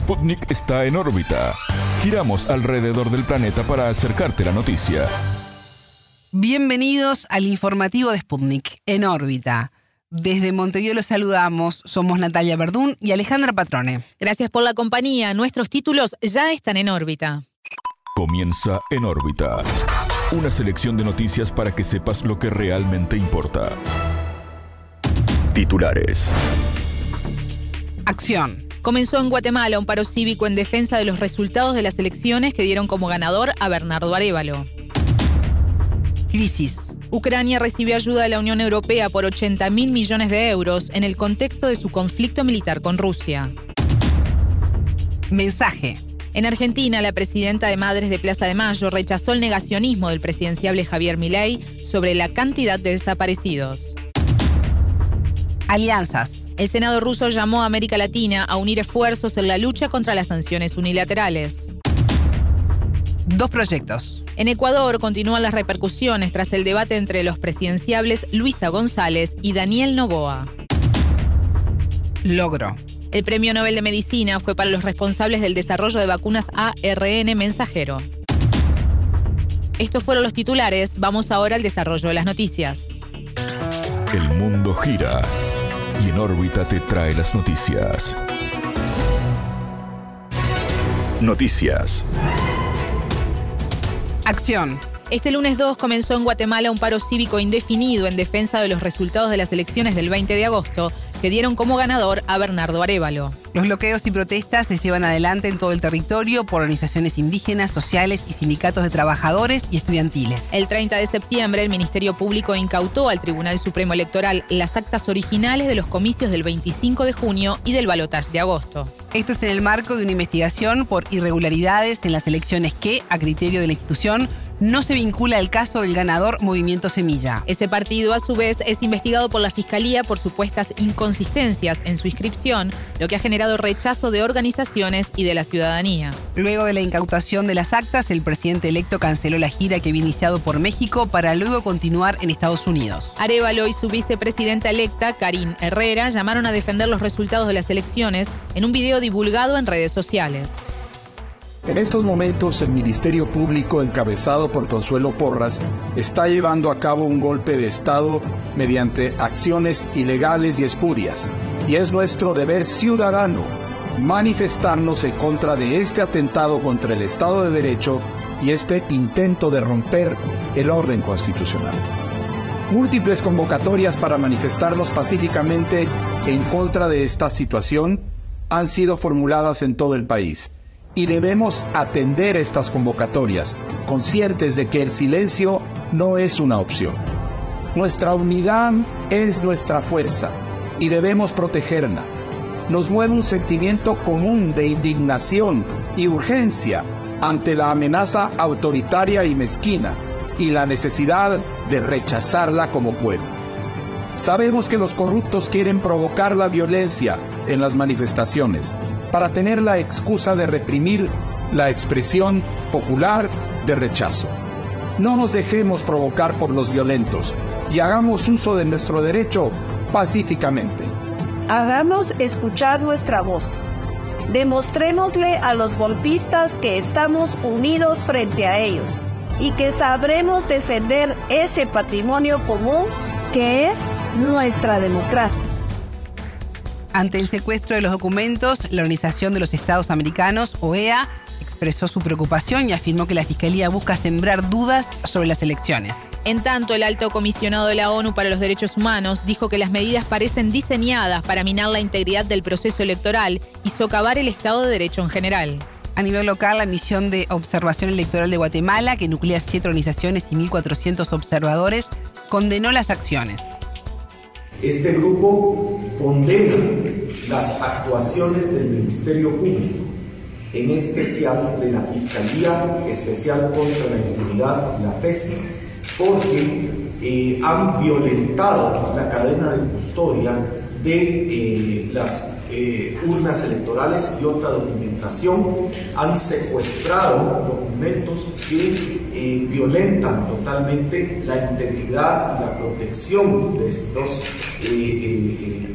Sputnik está en órbita. Giramos alrededor del planeta para acercarte la noticia. Bienvenidos al informativo de Sputnik, en órbita. Desde Montevideo los saludamos. Somos Natalia Verdún y Alejandra Patrone. Gracias por la compañía. Nuestros títulos ya están en órbita. Comienza en órbita. Una selección de noticias para que sepas lo que realmente importa. Titulares. Acción. Comenzó en Guatemala un paro cívico en defensa de los resultados de las elecciones que dieron como ganador a Bernardo Arevalo. Crisis. Ucrania recibió ayuda de la Unión Europea por 80 mil millones de euros en el contexto de su conflicto militar con Rusia. Mensaje. En Argentina, la presidenta de Madres de Plaza de Mayo rechazó el negacionismo del presidenciable Javier Milei sobre la cantidad de desaparecidos. Alianzas. El Senado ruso llamó a América Latina a unir esfuerzos en la lucha contra las sanciones unilaterales. Dos proyectos. En Ecuador continúan las repercusiones tras el debate entre los presidenciables Luisa González y Daniel Novoa. Logro. El Premio Nobel de Medicina fue para los responsables del desarrollo de vacunas ARN mensajero. Estos fueron los titulares. Vamos ahora al desarrollo de las noticias. El mundo gira y en órbita te trae las noticias. Noticias. Acción. Este lunes 2 comenzó en Guatemala un paro cívico indefinido en defensa de los resultados de las elecciones del 20 de agosto, que dieron como ganador a Bernardo Arevalo. Los bloqueos y protestas se llevan adelante en todo el territorio por organizaciones indígenas, sociales y sindicatos de trabajadores y estudiantiles. El 30 de septiembre, el Ministerio Público incautó al Tribunal Supremo Electoral las actas originales de los comicios del 25 de junio y del balotaje de agosto. Esto es en el marco de una investigación por irregularidades en las elecciones que, a criterio de la institución, no se vincula al caso del ganador Movimiento Semilla. Ese partido, a su vez, es investigado por la Fiscalía por supuestas inconsistencias en su inscripción, lo que ha generado rechazo de organizaciones y de la ciudadanía. Luego de la incautación de las actas, el presidente electo canceló la gira que había iniciado por México para luego continuar en Estados Unidos. Arevalo y su vicepresidenta electa, Karin Herrera, llamaron a defender los resultados de las elecciones en un video divulgado en redes sociales. En estos momentos el Ministerio Público, encabezado por Consuelo Porras, está llevando a cabo un golpe de Estado mediante acciones ilegales y espurias. Y es nuestro deber ciudadano manifestarnos en contra de este atentado contra el Estado de Derecho y este intento de romper el orden constitucional. Múltiples convocatorias para manifestarnos pacíficamente en contra de esta situación han sido formuladas en todo el país y debemos atender estas convocatorias, conscientes de que el silencio no es una opción. Nuestra unidad es nuestra fuerza y debemos protegerla. Nos mueve un sentimiento común de indignación y urgencia ante la amenaza autoritaria y mezquina y la necesidad de rechazarla como pueblo. Sabemos que los corruptos quieren provocar la violencia en las manifestaciones para tener la excusa de reprimir la expresión popular de rechazo. No nos dejemos provocar por los violentos y hagamos uso de nuestro derecho pacíficamente. Hagamos escuchar nuestra voz. Demostrémosle a los golpistas que estamos unidos frente a ellos y que sabremos defender ese patrimonio común que es nuestra democracia. Ante el secuestro de los documentos, la Organización de los Estados Americanos, OEA, expresó su preocupación y afirmó que la Fiscalía busca sembrar dudas sobre las elecciones. En tanto, el alto comisionado de la ONU para los Derechos Humanos dijo que las medidas parecen diseñadas para minar la integridad del proceso electoral y socavar el Estado de Derecho en general. A nivel local, la misión de observación electoral de Guatemala, que nuclea siete organizaciones y 1.400 observadores, condenó las acciones. Este grupo condena las actuaciones del Ministerio Público, en especial de la Fiscalía Especial contra la Impunidad, la FESI, porque eh, han violentado la cadena de custodia de eh, las eh, urnas electorales y otra documentación, han secuestrado documentos que eh, violentan totalmente la integridad y la protección de estos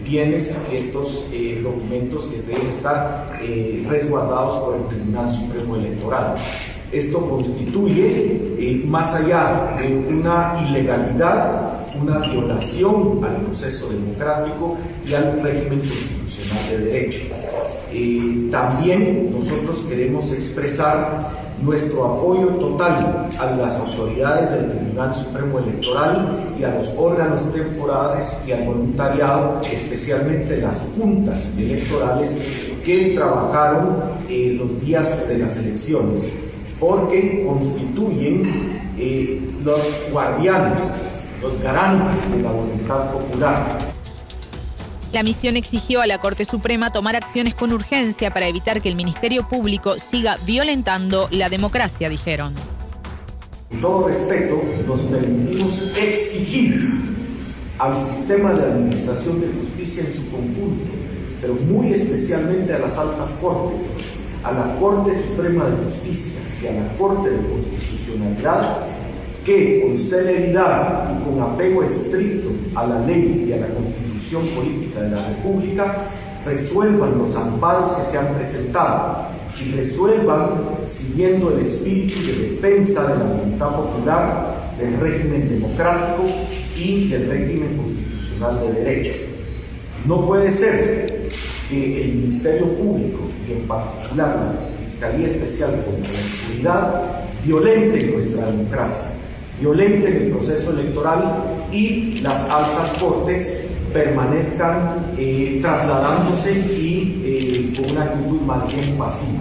bienes estos eh, documentos que deben estar eh, resguardados por el Tribunal Supremo Electoral. Esto constituye, eh, más allá de una ilegalidad, una violación al proceso democrático y al régimen constitucional de derecho. también nosotros queremos expresar nuestro apoyo total a las autoridades del Tribunal Supremo Electoral y a los órganos temporales y al voluntariado, especialmente las juntas electorales que trabajaron eh, los días de las elecciones, porque constituyen eh, los guardianes, los garantes de la voluntad popular. La misión exigió a la Corte Suprema tomar acciones con urgencia para evitar que el Ministerio Público siga violentando la democracia, dijeron. Con todo respeto, nos permitimos exigir al sistema de administración de justicia en su conjunto, pero muy especialmente a las altas cortes, a la Corte Suprema de Justicia y a la Corte de Constitucionalidad, que con celeridad y con apego estricto a la ley y a la constitución política de la República resuelvan los amparos que se han presentado y resuelvan siguiendo el espíritu de defensa de la voluntad popular, del régimen democrático y del régimen constitucional de derecho. No puede ser que el Ministerio Público y en particular la Fiscalía Especial contra la Impunidad violenten nuestra democracia violenten el proceso electoral y las altas cortes permanezcan eh, trasladándose y eh, con una actitud más bien pasiva.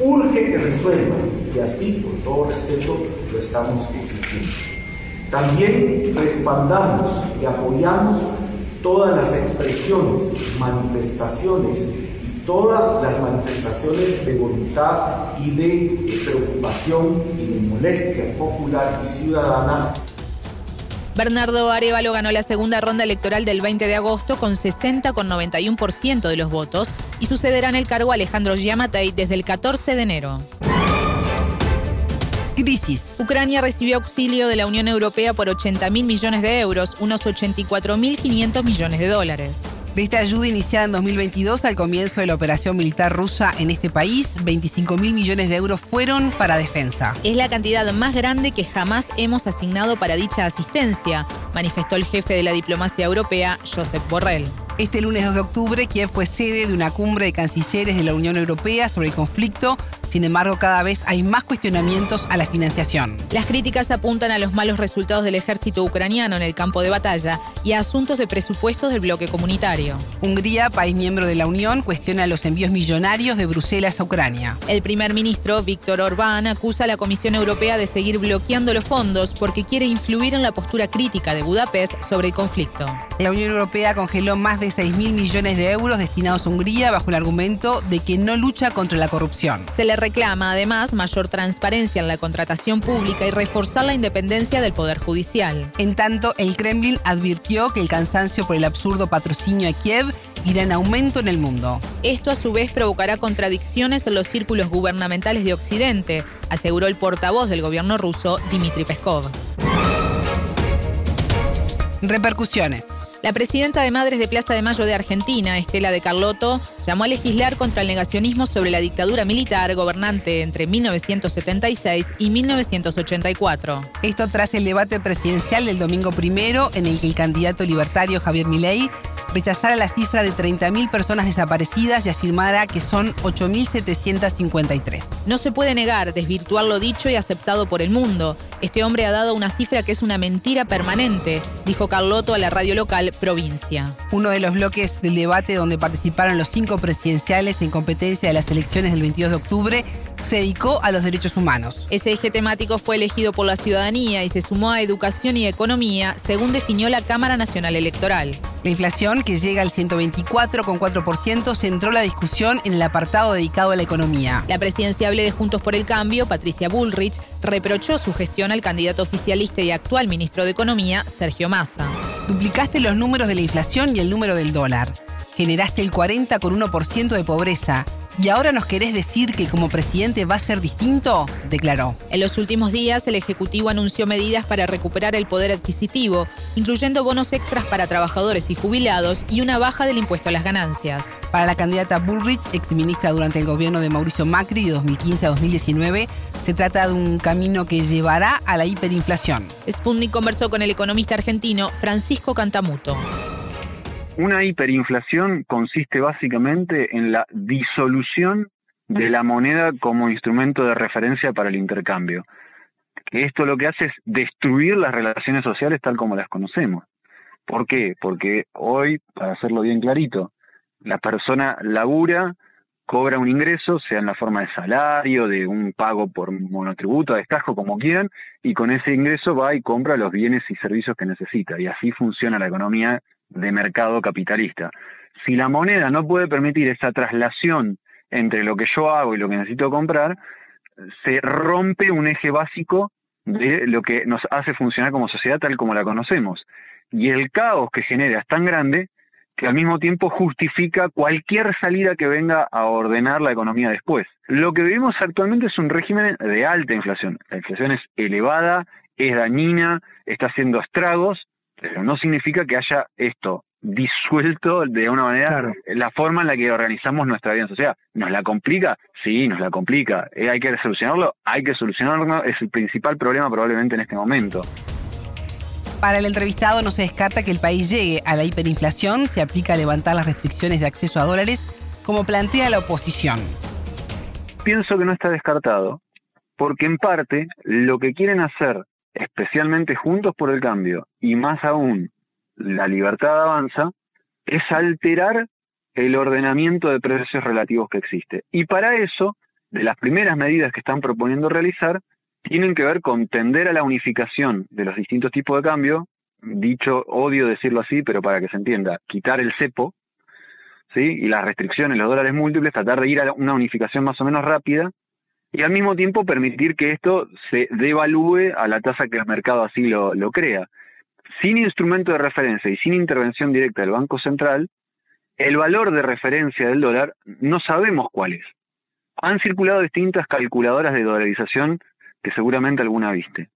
Urge que resuelvan y así, con todo respeto, lo estamos exigiendo. También respaldamos y apoyamos todas las expresiones, manifestaciones todas las manifestaciones de voluntad y de preocupación y de molestia popular y ciudadana. Bernardo Arevalo ganó la segunda ronda electoral del 20 de agosto con 60,91% de los votos y sucederá en el cargo Alejandro Giamatei desde el 14 de enero. Crisis. Ucrania recibió auxilio de la Unión Europea por 80 mil millones de euros, unos 84.500 millones de dólares. De esta ayuda iniciada en 2022 al comienzo de la operación militar rusa en este país, 25 mil millones de euros fueron para defensa. Es la cantidad más grande que jamás hemos asignado para dicha asistencia, manifestó el jefe de la diplomacia europea, Josep Borrell. Este lunes 2 de octubre, Kiev fue sede de una cumbre de cancilleres de la Unión Europea sobre el conflicto sin embargo, cada vez hay más cuestionamientos a la financiación. Las críticas apuntan a los malos resultados del ejército ucraniano en el campo de batalla y a asuntos de presupuestos del bloque comunitario. Hungría, país miembro de la Unión, cuestiona los envíos millonarios de Bruselas a Ucrania. El primer ministro, Víctor Orbán, acusa a la Comisión Europea de seguir bloqueando los fondos porque quiere influir en la postura crítica de Budapest sobre el conflicto. La Unión Europea congeló más de 6 mil millones de euros destinados a Hungría bajo el argumento de que no lucha contra la corrupción. Se le reclama además mayor transparencia en la contratación pública y reforzar la independencia del Poder Judicial. En tanto, el Kremlin advirtió que el cansancio por el absurdo patrocinio a Kiev irá en aumento en el mundo. Esto a su vez provocará contradicciones en los círculos gubernamentales de Occidente, aseguró el portavoz del gobierno ruso, Dmitry Peskov. Repercusiones. La presidenta de Madres de Plaza de Mayo de Argentina, Estela de Carlotto, llamó a legislar contra el negacionismo sobre la dictadura militar gobernante entre 1976 y 1984. Esto tras el debate presidencial del domingo primero, en el que el candidato libertario Javier Milei rechazara la cifra de 30.000 personas desaparecidas y afirmara que son 8.753. No se puede negar, desvirtuar lo dicho y aceptado por el mundo. Este hombre ha dado una cifra que es una mentira permanente, dijo Carlotto a la radio local Provincia. Uno de los bloques del debate donde participaron los cinco presidenciales en competencia de las elecciones del 22 de octubre se dedicó a los derechos humanos. Ese eje temático fue elegido por la ciudadanía y se sumó a educación y economía, según definió la Cámara Nacional Electoral. La inflación, que llega al 124,4%, centró la discusión en el apartado dedicado a la economía. La presidenciable de Juntos por el Cambio, Patricia Bullrich, reprochó su gestión al candidato oficialista y actual ministro de Economía, Sergio Massa. Duplicaste los números de la inflación y el número del dólar. Generaste el 40,1% de pobreza ¿Y ahora nos querés decir que como presidente va a ser distinto? declaró. En los últimos días, el Ejecutivo anunció medidas para recuperar el poder adquisitivo, incluyendo bonos extras para trabajadores y jubilados y una baja del impuesto a las ganancias. Para la candidata Bullrich, exministra durante el gobierno de Mauricio Macri de 2015 a 2019, se trata de un camino que llevará a la hiperinflación. Sputnik conversó con el economista argentino Francisco Cantamuto. Una hiperinflación consiste básicamente en la disolución de la moneda como instrumento de referencia para el intercambio. Esto lo que hace es destruir las relaciones sociales tal como las conocemos. ¿Por qué? Porque hoy, para hacerlo bien clarito, la persona labura, cobra un ingreso, sea en la forma de salario, de un pago por monotributo, de destajo, como quieran, y con ese ingreso va y compra los bienes y servicios que necesita. Y así funciona la economía de mercado capitalista. Si la moneda no puede permitir esa traslación entre lo que yo hago y lo que necesito comprar, se rompe un eje básico de lo que nos hace funcionar como sociedad tal como la conocemos. Y el caos que genera es tan grande que al mismo tiempo justifica cualquier salida que venga a ordenar la economía después. Lo que vivimos actualmente es un régimen de alta inflación. La inflación es elevada, es dañina, está haciendo estragos, pero no significa que haya esto disuelto de una manera la forma en la que organizamos nuestra vida en sociedad. ¿Nos la complica? Sí, nos la complica. Eh, ¿Hay que solucionarlo? Hay que solucionarlo. Es el principal problema probablemente en este momento. Para el entrevistado no se descarta que el país llegue a la hiperinflación si aplica a levantar las restricciones de acceso a dólares, como plantea la oposición. Pienso que no está descartado, porque en parte lo que quieren hacer especialmente Juntos por el Cambio y más aún la libertad avanza, es alterar el ordenamiento de precios relativos que existe. Y para eso, de las primeras medidas que están proponiendo realizar, tienen que ver con tender a la unificación de los distintos tipos de cambio, dicho, odio decirlo así, pero para que se entienda, quitar el cepo, ¿sí? y las restricciones, los dólares múltiples, tratar de ir a una unificación más o menos rápida, y al mismo tiempo permitir que esto se devalúe a la tasa que el mercado así lo, crea. Sin instrumento de referencia y sin intervención directa del Banco Central, el valor de referencia del dólar no sabemos cuál es. Han circulado distintas calculadoras de dolarización que seguramente alguna viste.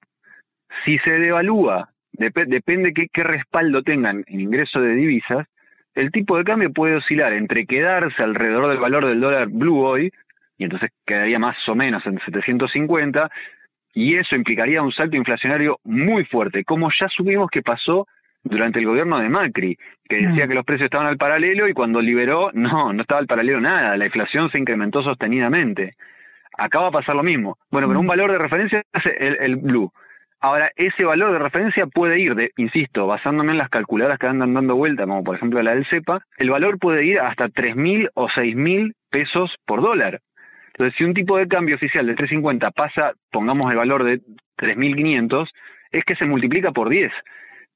Si se devalúa, depende qué, qué respaldo tengan en ingreso de divisas, el tipo de cambio puede oscilar entre quedarse alrededor del valor del dólar blue hoy y entonces quedaría más o menos en 750, y eso implicaría un salto inflacionario muy fuerte, como ya supimos que pasó durante el gobierno de Macri, que decía mm. que los precios estaban al paralelo y cuando liberó, no, no estaba al paralelo nada, la inflación se incrementó sostenidamente. Acaba de pasar lo mismo. Bueno, pero un mm. valor de referencia es el, el blue. Ahora, ese valor de referencia puede ir, de, insisto, basándome en las calculadoras que andan dando vuelta, como por ejemplo la del CEPA, el valor puede ir hasta 3.000 o 6.000 pesos por dólar. Entonces, si un tipo de cambio oficial de 350 pasa, pongamos el valor de 3.500, es que se multiplica por 10.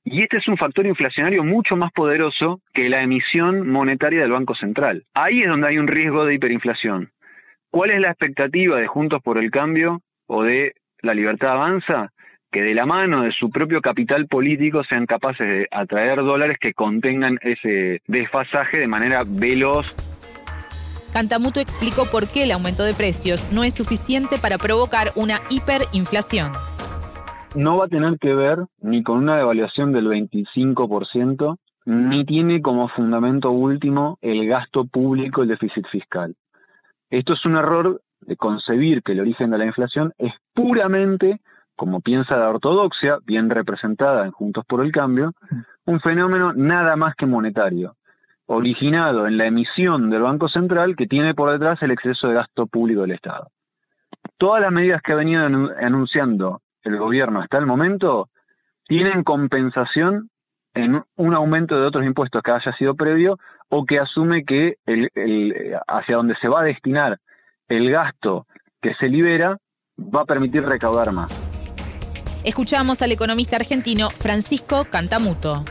Y este es un factor inflacionario mucho más poderoso que la emisión monetaria del Banco Central. Ahí es donde hay un riesgo de hiperinflación. ¿Cuál es la expectativa de Juntos por el Cambio o de la Libertad Avanza? Que de la mano de su propio capital político sean capaces de atraer dólares que contengan ese desfasaje de manera veloz Cantamuto explicó por qué el aumento de precios no es suficiente para provocar una hiperinflación. No va a tener que ver ni con una devaluación del 25%, ni tiene como fundamento último el gasto público, el déficit fiscal. Esto es un error de concebir que el origen de la inflación es puramente, como piensa la ortodoxia, bien representada en Juntos por el Cambio, un fenómeno nada más que monetario originado en la emisión del Banco Central que tiene por detrás el exceso de gasto público del Estado. Todas las medidas que ha venido anunciando el gobierno hasta el momento tienen compensación en un aumento de otros impuestos que haya sido previo o que asume que hacia donde se va a destinar el gasto que se libera va a permitir recaudar más. Escuchamos al economista argentino Francisco Cantamuto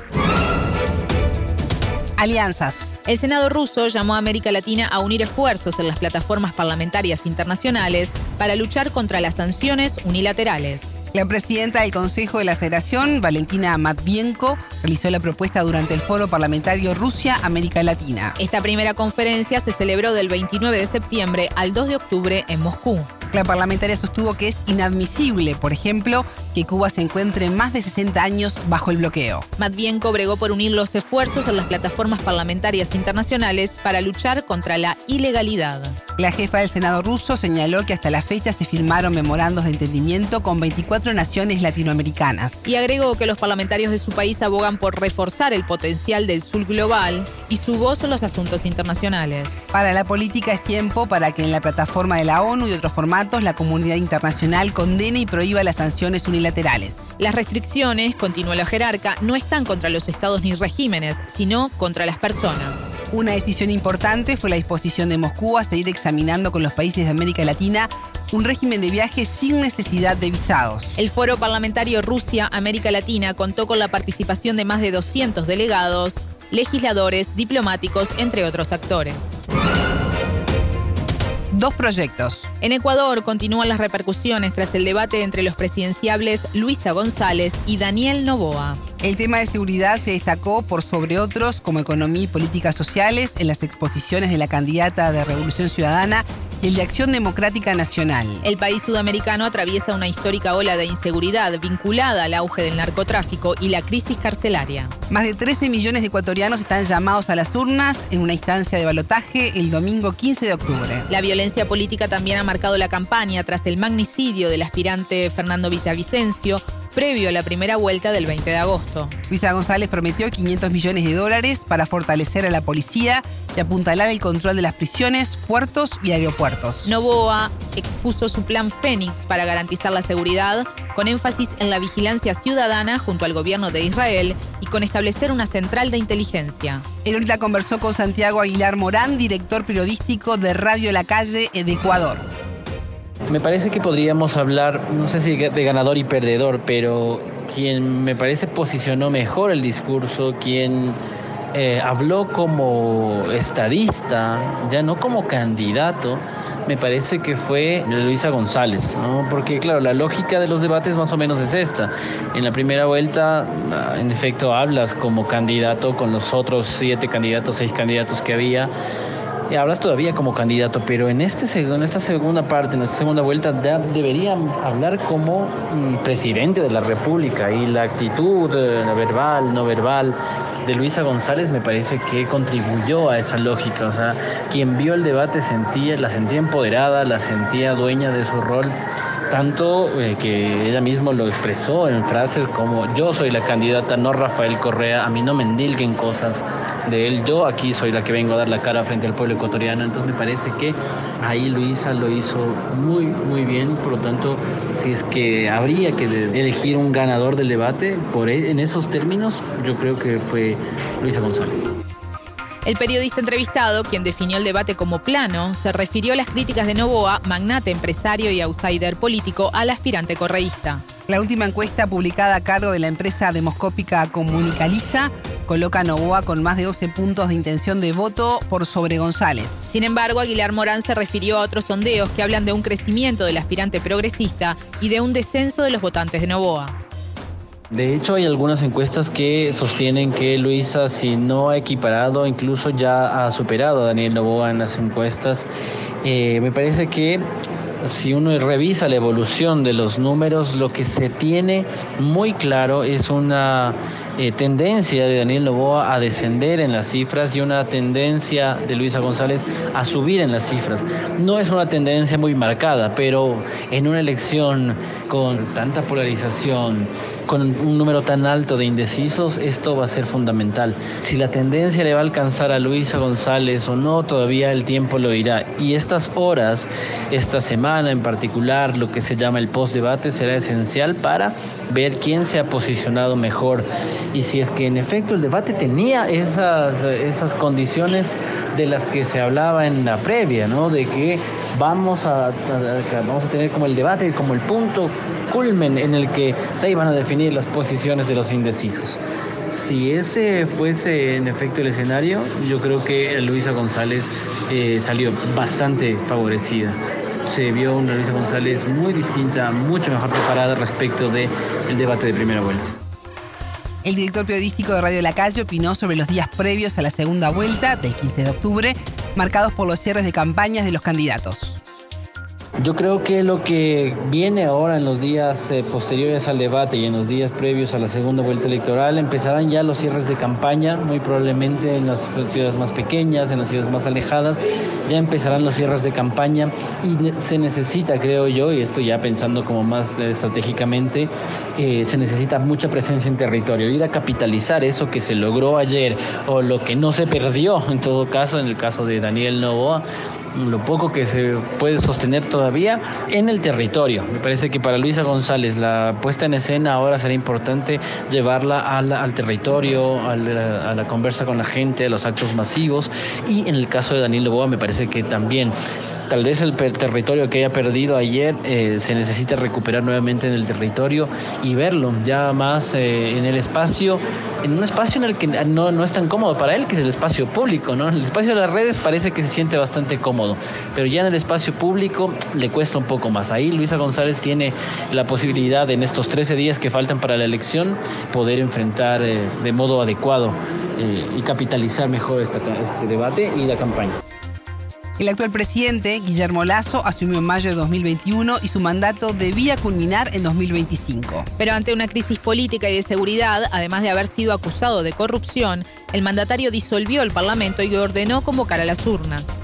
alianzas. El Senado ruso llamó a América Latina a unir esfuerzos en las plataformas parlamentarias internacionales para luchar contra las sanciones unilaterales. La presidenta del Consejo de la Federación, Valentina Matvienko, realizó la propuesta durante el foro parlamentario Rusia-América Latina. Esta primera conferencia se celebró del 29 de septiembre al 2 de octubre en Moscú. La parlamentaria sostuvo que es inadmisible, por ejemplo, que Cuba se encuentre más de 60 años bajo el bloqueo. Matvienko bregó por unir los esfuerzos en las plataformas parlamentarias internacionales para luchar contra la ilegalidad. La jefa del Senado ruso señaló que hasta la fecha se firmaron memorandos de entendimiento con 24 naciones latinoamericanas. Y agregó que los parlamentarios de su país abogan por reforzar el potencial del sur global y su voz en los asuntos internacionales. Para la política es tiempo para que en la plataforma de la ONU y otros formatos la comunidad internacional condene y prohíba las sanciones unilaterales. Las restricciones, continuó la jerarca, no están contra los estados ni regímenes, sino contra las personas. Una decisión importante fue la disposición de Moscú a seguir examinando con los países de América Latina un régimen de viaje sin necesidad de visados. El foro parlamentario Rusia-América Latina contó con la participación de más de 200 delegados, legisladores, diplomáticos, entre otros actores. Dos proyectos. En Ecuador continúan las repercusiones tras el debate entre los presidenciables Luisa González y Daniel Novoa. El tema de seguridad se destacó por sobre otros como economía y políticas sociales en las exposiciones de la candidata de Revolución Ciudadana y el de Acción Democrática Nacional. El país sudamericano atraviesa una histórica ola de inseguridad vinculada al auge del narcotráfico y la crisis carcelaria. Más de 13 millones de ecuatorianos están llamados a las urnas en una instancia de balotaje el domingo 15 de octubre. La violencia política también ha marcado la campaña tras el magnicidio del aspirante Fernando Villavicencio, previo a la primera vuelta del 20 de agosto. Luisa González prometió 500 millones de dólares para fortalecer a la policía y apuntalar el control de las prisiones, puertos y aeropuertos. Novoa expuso su plan Fénix para garantizar la seguridad, con énfasis en la vigilancia ciudadana junto al gobierno de Israel y con establecer una central de inteligencia. El ahorita conversó con Santiago Aguilar Morán, director periodístico de Radio La Calle de Ecuador. Me parece que podríamos hablar, no sé si de ganador y perdedor, pero quien me parece posicionó mejor el discurso, quien eh, habló como estadista, ya no como candidato, me parece que fue Luisa González, ¿no? porque claro, la lógica de los debates más o menos es esta. En la primera vuelta, en efecto, hablas como candidato con los otros siete candidatos, seis candidatos que había hablas todavía como candidato, pero en, este, en esta segunda parte, en esta segunda vuelta, ya deberíamos hablar como mm, presidente de la República y la actitud eh, verbal, no verbal de Luisa González me parece que contribuyó a esa lógica. O sea, quien vio el debate sentía, la sentía empoderada, la sentía dueña de su rol tanto eh, que ella misma lo expresó en frases como yo soy la candidata, no Rafael Correa, a mí no me endilguen cosas de él, yo aquí soy la que vengo a dar la cara frente al pueblo ecuatoriano, entonces me parece que ahí Luisa lo hizo muy, muy bien, por lo tanto, si es que habría que elegir un ganador del debate, por e, en esos términos, yo creo que fue Luisa González. El periodista entrevistado, quien definió el debate como plano, se refirió a las críticas de Novoa, magnate empresario y outsider político, al aspirante correísta. La última encuesta publicada a cargo de la empresa demoscópica Comunicaliza coloca a Novoa con más de 12 puntos de intención de voto por sobre González. Sin embargo, Aguilar Morán se refirió a otros sondeos que hablan de un crecimiento del aspirante progresista y de un descenso de los votantes de Novoa. De hecho, hay algunas encuestas que sostienen que Luisa, si no ha equiparado, incluso ya ha superado a Daniel Novoa en las encuestas. Eh, me parece que si uno revisa la evolución de los números, lo que se tiene muy claro es una eh, tendencia de Daniel Novoa a descender en las cifras y una tendencia de Luisa González a subir en las cifras. No es una tendencia muy marcada, pero en una elección con tanta polarización, con un número tan alto de indecisos, esto va a ser fundamental. Si la tendencia le va a alcanzar a Luisa González o no, todavía el tiempo lo dirá. Y estas horas, esta semana en particular, lo que se llama el post-debate, será esencial para ver quién se ha posicionado mejor y si es que en efecto el debate tenía esas, esas condiciones de las que se hablaba en la previa, ¿no? de que vamos a, vamos a tener como el debate, como el punto culmen en el que se iban a definir las posiciones de los indecisos. si ese fuese en efecto el escenario, yo creo que Luisa González eh, salió bastante favorecida. Se vio una Luisa González muy distinta, mucho mejor preparada respecto del debate de primera vuelta. El director periodístico de Radio La Calle opinó sobre los días previos a la segunda vuelta del 15 de octubre, marcados por los cierres de campañas de los candidatos. Yo creo que lo que viene ahora en los días eh, posteriores al debate y en los días previos a la segunda vuelta electoral empezarán ya los cierres de campaña, muy probablemente en las ciudades más pequeñas, en las ciudades más alejadas, ya empezarán los cierres de campaña y se necesita, creo yo, y esto ya pensando como más eh, estratégicamente, eh, se necesita mucha presencia en territorio, ir a capitalizar eso que se logró ayer o lo que no se perdió en todo caso, en el caso de Daniel Novoa, lo poco que se puede sostener todavía en el territorio. Me parece que para Luisa González la puesta en escena ahora será importante llevarla al, territorio, a la, conversa con la gente, a los actos masivos y en el caso de Daniel Loboa me parece que también tal vez el territorio que haya perdido ayer eh, se necesita recuperar nuevamente en el territorio y verlo ya más eh, en el espacio, en un espacio en el que no, no es tan cómodo para él, que es el espacio público, ¿no? El espacio de las redes parece que se siente bastante cómodo, pero ya en el espacio público le cuesta un poco más. Ahí Luisa González tiene la posibilidad en estos 13 días que faltan para la elección poder enfrentar eh, de modo adecuado y capitalizar mejor este debate y la campaña. El actual presidente, Guillermo Lazo, asumió en mayo de 2021 y su mandato debía culminar en 2025. Pero ante una crisis política y de seguridad, además de haber sido acusado de corrupción, el mandatario disolvió el Parlamento y ordenó convocar a las urnas.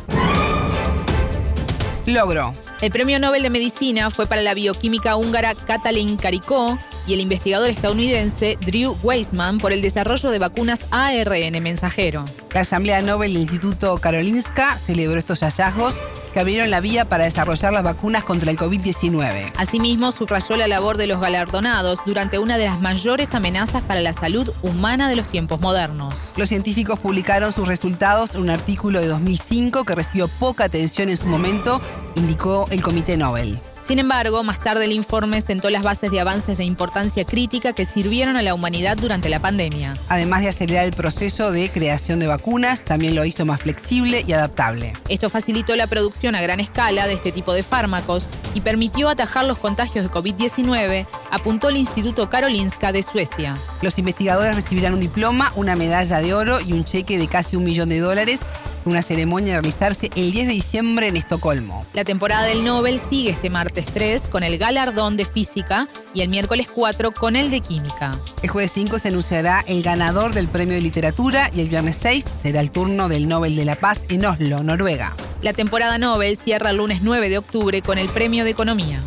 Logro. El premio Nobel de Medicina fue para la bioquímica húngara Katalin Karikó y el investigador estadounidense Drew Weissman por el desarrollo de vacunas ARN mensajero. La Asamblea Nobel del Instituto Karolinska celebró estos hallazgos que abrieron la vía para desarrollar las vacunas contra el COVID-19. Asimismo, subrayó la labor de los galardonados durante una de las mayores amenazas para la salud humana de los tiempos modernos. Los científicos publicaron sus resultados en un artículo de 2005 que recibió poca atención en su momento, indicó el Comité Nobel. Sin embargo, más tarde el informe sentó las bases de avances de importancia crítica que sirvieron a la humanidad durante la pandemia. Además de acelerar el proceso de creación de vacunas, también lo hizo más flexible y adaptable. Esto facilitó la producción a gran escala de este tipo de fármacos y permitió atajar los contagios de COVID-19, apuntó el Instituto Karolinska de Suecia. Los investigadores recibirán un diploma, una medalla de oro y un cheque de casi un millón de dólares una ceremonia a realizarse el 10 de diciembre en Estocolmo. La temporada del Nobel sigue este martes 3 con el galardón de física y el miércoles 4 con el de química. El jueves 5 se anunciará el ganador del premio de literatura y el viernes 6 será el turno del Nobel de la Paz en Oslo, Noruega. La temporada Nobel cierra el lunes 9 de octubre con el premio de economía.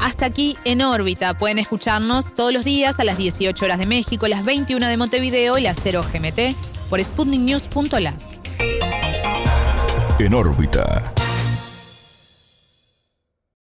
Hasta aquí en órbita. Pueden escucharnos todos los días a las 18 horas de México, las 21 de Montevideo y las 0 GMT por sputniknews.lat. En órbita.